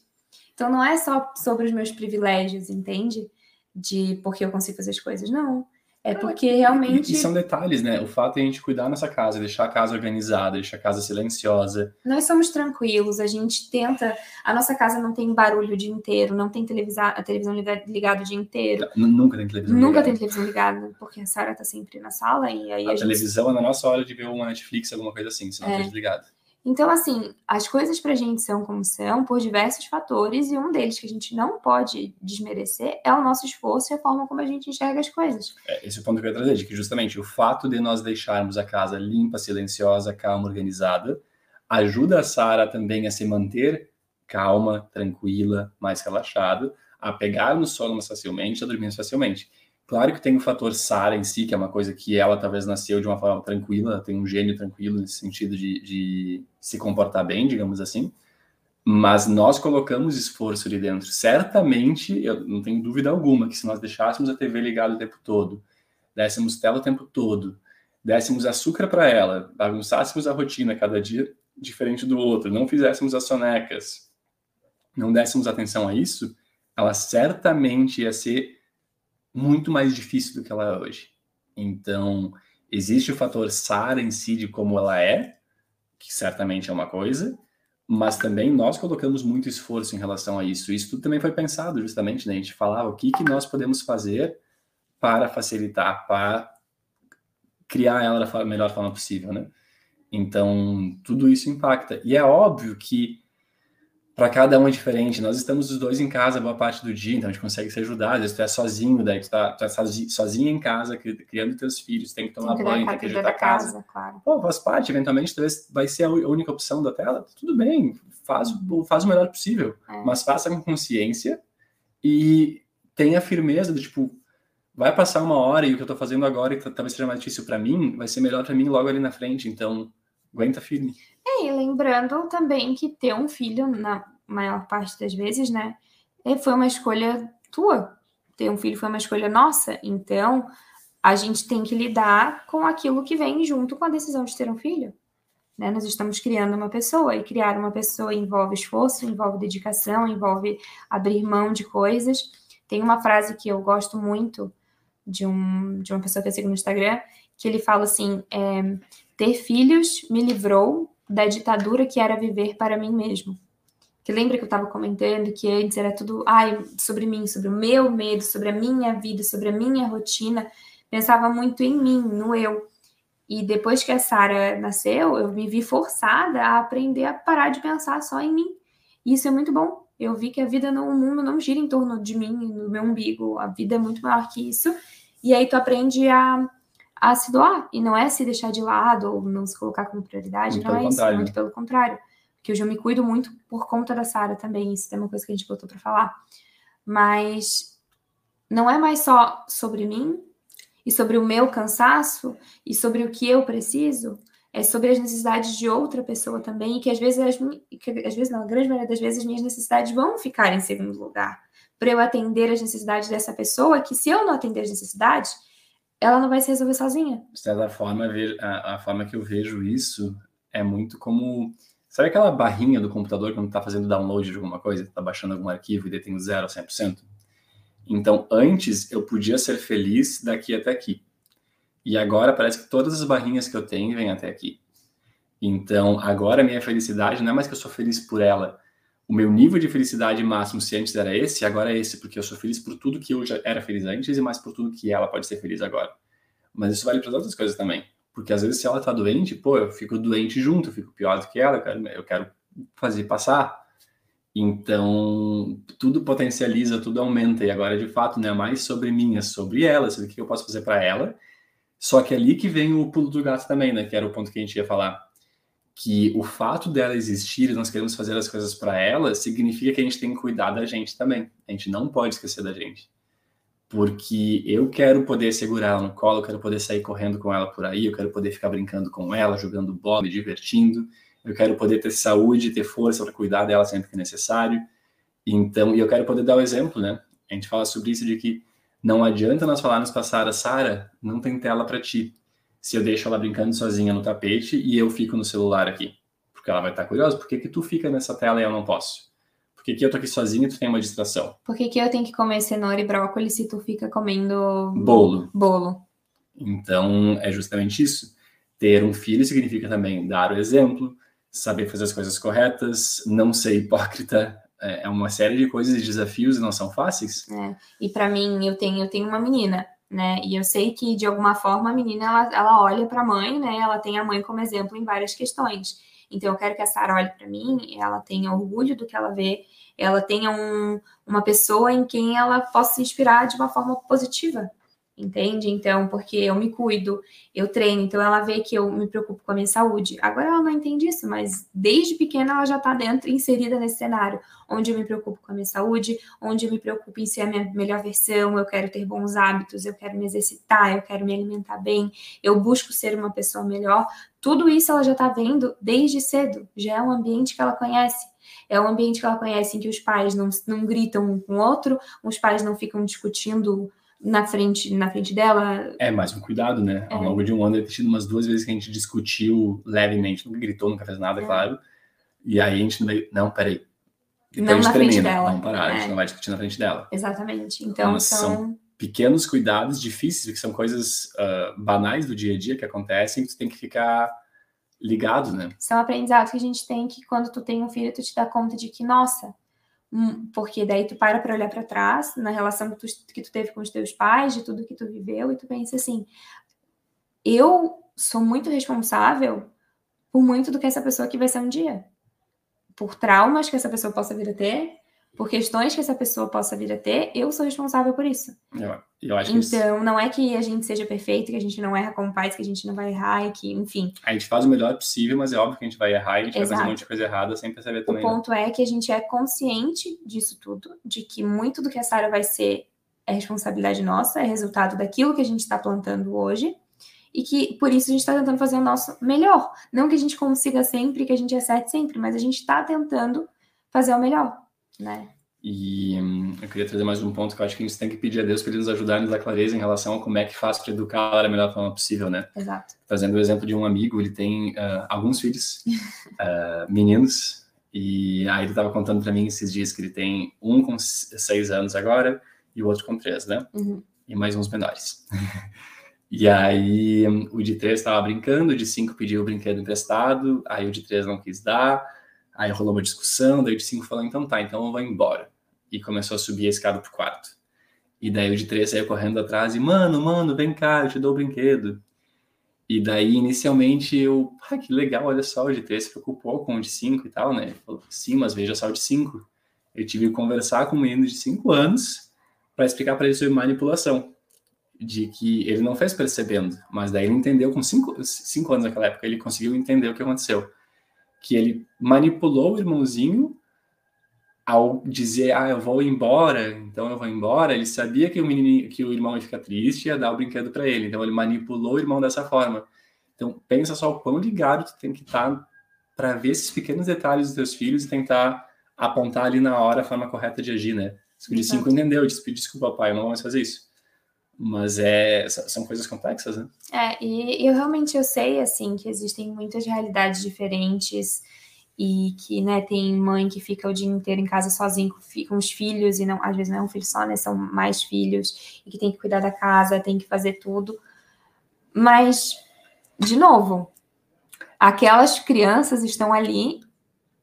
Então não é só sobre os meus privilégios, entende? De porque eu consigo fazer as coisas, não. É porque realmente. E, e, são detalhes, né? O fato de a gente cuidar nossa casa, deixar a casa organizada, deixar a casa silenciosa. Nós somos tranquilos, a gente tenta. A nossa casa não tem barulho o dia inteiro, não tem televisão, a televisão ligada o dia inteiro. Nunca tem televisão Nunca ligada. tem televisão ligada, porque a Sara tá sempre na sala e aí a, a televisão gente... é na nossa hora de ver uma Netflix, alguma coisa assim, se não é. desligada. Então, assim, as coisas para a gente são como são por diversos fatores, e um deles que a gente não pode desmerecer é o nosso esforço e a forma como a gente enxerga as coisas. É, esse é o ponto que eu ia trazer, de que justamente o fato de nós deixarmos a casa limpa, silenciosa, calma, organizada, ajuda a Sara também a se manter calma, tranquila, mais relaxada, a pegar no sono mais facilmente, a dormir mais facilmente. Claro que tem o fator Sara em si, que é uma coisa que ela talvez nasceu de uma forma tranquila, tem um gênio tranquilo nesse sentido de, de se comportar bem, digamos assim. Mas nós colocamos esforço ali dentro. Certamente, eu não tenho dúvida alguma que se nós deixássemos a TV ligada o tempo todo, dessemos tela o tempo todo, dessemos açúcar para ela, bagunçássemos a rotina cada dia diferente do outro, não fizéssemos as sonecas, não dessemos atenção a isso, ela certamente ia ser muito mais difícil do que ela é hoje. Então, existe o fator Sara em si de como ela é, que certamente é uma coisa, mas também nós colocamos muito esforço em relação a isso. Isso tudo também foi pensado justamente, né? A gente falava o que, que nós podemos fazer para facilitar, para criar ela da melhor forma possível, né? Então, tudo isso impacta. E é óbvio que para cada um é diferente. Nós estamos os dois em casa boa parte do dia, então a gente consegue se ajudar. Às vezes tu é sozinho, daí tu tá, tu é sozinho em casa, criando teus filhos, tem que tomar tem que banho, tem que ajeitar a casa. casa. Claro. Pô, faz parte, eventualmente talvez vai ser a única opção da tela. Tudo bem, faz, faz o melhor possível, é. mas faça com consciência e tenha firmeza do tipo, vai passar uma hora e o que eu tô fazendo agora, que talvez seja mais difícil para mim, vai ser melhor para mim logo ali na frente. Então, aguenta firme. É, e lembrando também que ter um filho, na maior parte das vezes, né, é, foi uma escolha tua. Ter um filho foi uma escolha nossa. Então, a gente tem que lidar com aquilo que vem junto com a decisão de ter um filho. Né? Nós estamos criando uma pessoa, e criar uma pessoa envolve esforço, envolve dedicação, envolve abrir mão de coisas. Tem uma frase que eu gosto muito de, um, de uma pessoa que eu sigo no Instagram, que ele fala assim: é, ter filhos me livrou da ditadura que era viver para mim mesmo. Que lembra que eu estava comentando que antes era tudo ai, sobre mim, sobre o meu medo, sobre a minha vida, sobre a minha rotina. Pensava muito em mim, no eu. E depois que a Sara nasceu, eu me vi forçada a aprender a parar de pensar só em mim. E isso é muito bom. Eu vi que a vida no mundo não gira em torno de mim, no meu umbigo. A vida é muito maior que isso. E aí tu aprende a a se doar e não é se deixar de lado ou não se colocar como prioridade, muito não é isso, muito pelo contrário. Porque hoje eu me cuido muito por conta da Sara também, isso é uma coisa que a gente botou para falar. Mas não é mais só sobre mim e sobre o meu cansaço e sobre o que eu preciso, é sobre as necessidades de outra pessoa também, e que às vezes, as, que às vezes não, a grande maioria das vezes as minhas necessidades vão ficar em segundo lugar, para eu atender as necessidades dessa pessoa, que se eu não atender as necessidades, ela não vai se resolver sozinha. De certa forma, a, forma que eu vejo isso é muito como. Sabe aquela barrinha do computador quando está fazendo download de alguma coisa, está baixando algum arquivo e tem 0 a 100%? Então, antes eu podia ser feliz daqui até aqui. E agora parece que todas as barrinhas que eu tenho vêm até aqui. Então, agora a minha felicidade não é mais que eu sou feliz por ela, o meu nível de felicidade máximo, se antes era esse, agora é esse, porque eu sou feliz por tudo que eu já era feliz antes e mais por tudo que ela pode ser feliz agora. Mas isso vale para outras coisas também. Porque às vezes, se ela tá doente, pô, eu fico doente junto, eu fico pior do que ela, eu quero, eu quero fazer passar. Então, tudo potencializa, tudo aumenta. E agora, de fato, não é mais sobre mim, é sobre ela, sobre o que eu posso fazer para ela. Só que é ali que vem o pulo do gato também, né? Que era o ponto que a gente ia falar que o fato dela existir e nós queremos fazer as coisas para ela significa que a gente tem que cuidar da gente também. A gente não pode esquecer da gente. Porque eu quero poder segurar ela no colo, eu quero poder sair correndo com ela por aí, eu quero poder ficar brincando com ela, jogando bola, me divertindo, eu quero poder ter saúde, ter força para cuidar dela sempre que necessário. Então, e eu quero poder dar o exemplo, né? A gente fala sobre isso de que não adianta nós falarmos para Sara, Sara, não tem tela para ti se eu deixo ela brincando sozinha no tapete e eu fico no celular aqui? Porque ela vai estar curiosa. Por que, que tu fica nessa tela e eu não posso? Por que, que eu tô aqui sozinho e tu tem uma distração? Por que, que eu tenho que comer cenoura e brócolis se tu fica comendo bolo? Bolo. Então, é justamente isso. Ter um filho significa também dar o exemplo, saber fazer as coisas corretas, não ser hipócrita. É, é uma série de coisas e desafios e não são fáceis. É. E para mim, eu tenho, eu tenho uma menina né? E eu sei que de alguma forma a menina ela, ela olha para a mãe, né? Ela tem a mãe como exemplo em várias questões. Então eu quero que a Sara olhe para mim, ela tenha orgulho do que ela vê, ela tenha um, uma pessoa em quem ela possa se inspirar de uma forma positiva, entende? Então, porque eu me cuido, eu treino, então ela vê que eu me preocupo com a minha saúde. Agora ela não entende isso, mas desde pequena ela já está dentro, inserida nesse cenário, onde eu me preocupo com a minha saúde, onde eu me preocupo em ser a minha melhor versão, eu quero ter bons hábitos, eu quero me exercitar, eu quero me alimentar bem, eu busco ser uma pessoa melhor. Tudo isso ela já está vendo desde cedo, já é um ambiente que ela conhece. É um ambiente que ela conhece em que os pais não, não gritam um com o outro, os pais não ficam discutindo na frente, na frente dela. É mais um cuidado, né? É. Ao longo de um ano, eu tido umas duas vezes que a gente discutiu levemente, nunca gritou, nunca fez nada, é. claro. E aí a gente não, não peraí. Depois não a gente termina, dela. vamos parar, é. a gente é. não vai discutir na frente dela. Exatamente. Então, são... são... pequenos cuidados difíceis, que são coisas uh, banais do dia a dia que acontecem, que tu tem que ficar ligado, né? São aprendizados que a gente tem que quando tu tem um filho, tu te dá conta de que, nossa, porque daí tu para para olhar para trás na relação que tu, que tu teve com os teus pais, de tudo que tu viveu, e tu pensa assim: eu sou muito responsável por muito do que essa pessoa aqui vai ser um dia. Por traumas que essa pessoa possa vir a ter, por questões que essa pessoa possa vir a ter, eu sou responsável por isso. Eu, eu acho então, isso... não é que a gente seja perfeito, que a gente não erra como pais, que a gente não vai errar e que, enfim. A gente faz o melhor possível, mas é óbvio que a gente vai errar e a gente Exato. vai fazer um monte de coisa errada sem perceber também. O né? ponto né? é que a gente é consciente disso tudo, de que muito do que a Sara vai ser é responsabilidade nossa, é resultado daquilo que a gente está plantando hoje e que por isso a gente está tentando fazer o nosso melhor. Não que a gente consiga sempre, que a gente acerte sempre, mas a gente está tentando fazer o melhor né? E hum, eu queria trazer mais um ponto que eu acho que a gente tem que pedir a Deus para ele nos ajudar a nos dar clareza em relação a como é que faz para educar da melhor forma possível, né? Exato. Fazendo o exemplo de um amigo, ele tem uh, alguns filhos, uh, meninos, e aí ele estava contando para mim esses dias que ele tem um com seis anos agora e o outro com três, né? Uhum. E mais uns menores. e aí hum, o de três estava brincando, o de cinco pediu o brinquedo emprestado, aí o de três não quis dar, Aí rolou uma discussão, daí o de cinco falou, então tá, então eu vou embora. E começou a subir a escada pro quarto. E daí o de três saiu correndo atrás e, mano, mano, vem cá, eu te dou o brinquedo. E daí, inicialmente, eu, ah, que legal, olha só, o de três se preocupou com o de cinco e tal, né? Ele falou, sim, mas veja só o de cinco. Eu tive que conversar com um menino de cinco anos para explicar para ele sobre manipulação. De que ele não fez percebendo, mas daí ele entendeu com cinco, cinco anos naquela época, ele conseguiu entender o que aconteceu que ele manipulou o irmãozinho ao dizer, ah, eu vou embora, então eu vou embora. Ele sabia que o menino, que o irmão ia ficar triste e ia dar o brinquedo para ele. Então ele manipulou o irmão dessa forma. Então pensa só o quão ligado tu tem que estar tá para ver esses pequenos detalhes dos teus filhos e tentar apontar ali na hora a forma correta de agir, né? Se o de entendeu, disse, desculpa, pai, eu não vou mais fazer isso. Mas é, são coisas complexas, né? É, e eu realmente eu sei, assim, que existem muitas realidades diferentes e que, né, tem mãe que fica o dia inteiro em casa sozinho com os filhos e não, às vezes não é um filho só, né, são mais filhos e que tem que cuidar da casa, tem que fazer tudo. Mas, de novo, aquelas crianças estão ali,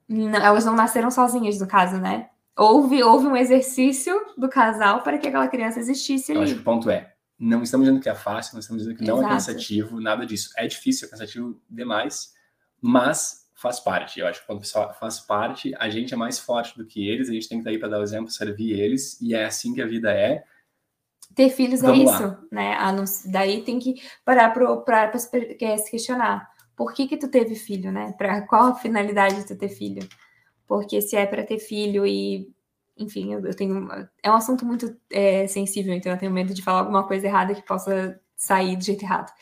elas não nasceram sozinhas, no caso, né? Houve, houve um exercício do casal para que aquela criança existisse ali. Eu acho que o ponto é, não estamos dizendo que é fácil, não estamos dizendo que não é cansativo, nada disso. É difícil, é cansativo demais, mas faz parte. Eu acho que quando o pessoal faz parte, a gente é mais forte do que eles, a gente tem que estar aí para dar o exemplo, servir eles, e é assim que a vida é. Ter filhos é Vamos é isso, lá. né? daí tem que parar para se questionar. Por que que tu teve filho, né? Para qual a finalidade de tu ter filho? Porque se é para ter filho e, enfim, eu, eu, tenho. É um assunto muito é, sensível, então eu tenho medo de falar alguma coisa errada que possa sair do jeito errado.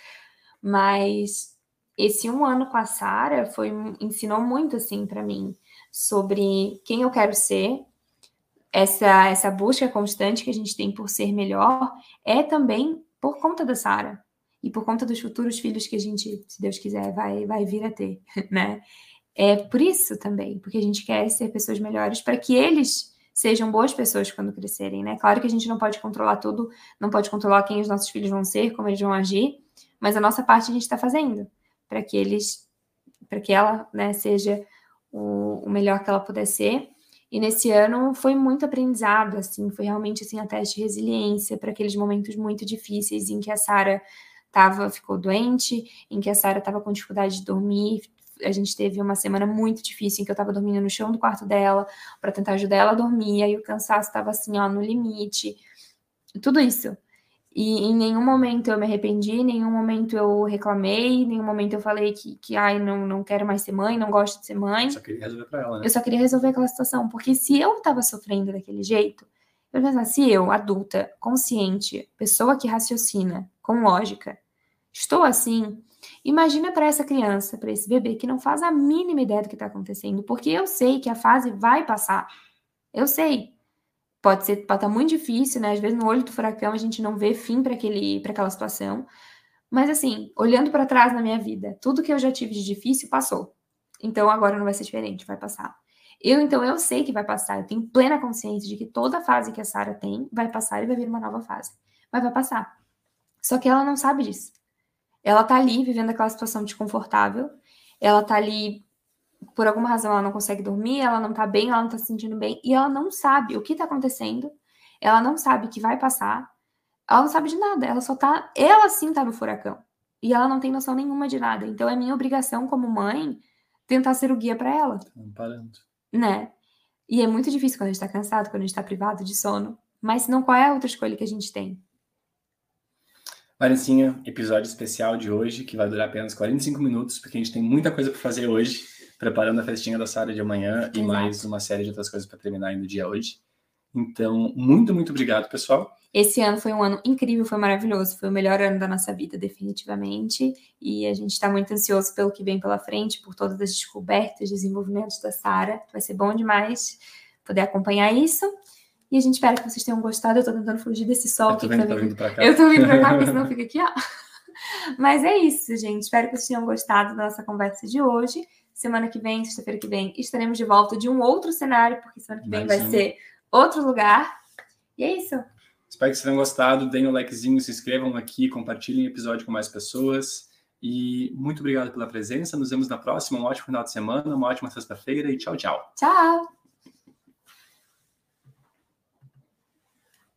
Mas esse um ano com a Sara foi ensinou muito assim para mim sobre quem eu quero ser. Essa, essa busca constante que a gente tem por ser melhor é também por conta da Sara e por conta dos futuros filhos que a gente, se Deus quiser, vai, vai vir a ter, né? É por isso também, porque a gente quer ser pessoas melhores para que eles sejam boas pessoas quando crescerem, né? Claro que a gente não pode controlar tudo, não pode controlar quem os nossos filhos vão ser, como eles vão agir, mas a nossa parte a gente está fazendo para que eles, para que ela, né, seja o, o, melhor que ela puder ser. E nesse ano foi muito aprendizado, assim, foi realmente assim a teste de resiliência para aqueles momentos muito difíceis em que a Sara tava ficou doente, em que a Sara estava com dificuldade de dormir, a gente teve uma semana muito difícil em que eu tava dormindo no chão do quarto dela para tentar ajudar ela a dormir, aí o cansaço tava assim, ó, no limite. Tudo isso. E em nenhum momento eu me arrependi, em nenhum momento eu reclamei, em nenhum momento eu falei que, que ai, não, não quero mais ser mãe, não gosto de ser mãe. Só queria resolver pra ela, né? Eu só queria resolver aquela situação, porque se eu tava sofrendo daquele jeito, eu pensava, se eu, adulta, consciente, pessoa que raciocina, com lógica, estou assim, Imagina para essa criança, para esse bebê que não faz a mínima ideia do que está acontecendo, porque eu sei que a fase vai passar. Eu sei. Pode ser, pode estar tá muito difícil, né? Às vezes no olho do furacão a gente não vê fim para aquele, para aquela situação. Mas assim, olhando para trás na minha vida, tudo que eu já tive de difícil passou. Então agora não vai ser diferente, vai passar. Eu então eu sei que vai passar, eu tenho plena consciência de que toda fase que a Sara tem vai passar e vai vir uma nova fase. Mas vai passar. Só que ela não sabe disso. Ela tá ali vivendo aquela situação desconfortável, ela tá ali, por alguma razão, ela não consegue dormir, ela não tá bem, ela não tá se sentindo bem, e ela não sabe o que tá acontecendo, ela não sabe que vai passar, ela não sabe de nada, ela só tá, ela sim tá no furacão. e ela não tem noção nenhuma de nada. Então é minha obrigação como mãe tentar ser o guia para ela. Parando. Né? E é muito difícil quando a gente tá cansado, quando a gente tá privado de sono. Mas não qual é a outra escolha que a gente tem? Valencinha, episódio especial de hoje, que vai durar apenas 45 minutos, porque a gente tem muita coisa para fazer hoje, preparando a festinha da Sara de amanhã Exato. e mais uma série de outras coisas para terminar ainda o dia hoje. Então, muito, muito obrigado, pessoal. Esse ano foi um ano incrível, foi maravilhoso, foi o melhor ano da nossa vida, definitivamente. E a gente está muito ansioso pelo que vem pela frente, por todas as descobertas, desenvolvimentos da Sara. Vai ser bom demais poder acompanhar isso. E a gente espera que vocês tenham gostado. Eu tô tentando fugir desse sol eu. Vendo, tá vindo. Eu tô vindo pra cá, porque senão fica aqui, ó. Mas é isso, gente. Espero que vocês tenham gostado da nossa conversa de hoje. Semana que vem, sexta-feira que vem, estaremos de volta de um outro cenário, porque semana que vem vai ser outro lugar. E é isso. Espero que vocês tenham gostado. Deem um likezinho, se inscrevam aqui, compartilhem o episódio com mais pessoas. E muito obrigado pela presença. Nos vemos na próxima. Um ótimo final de semana, uma ótima sexta-feira e tchau, tchau. Tchau!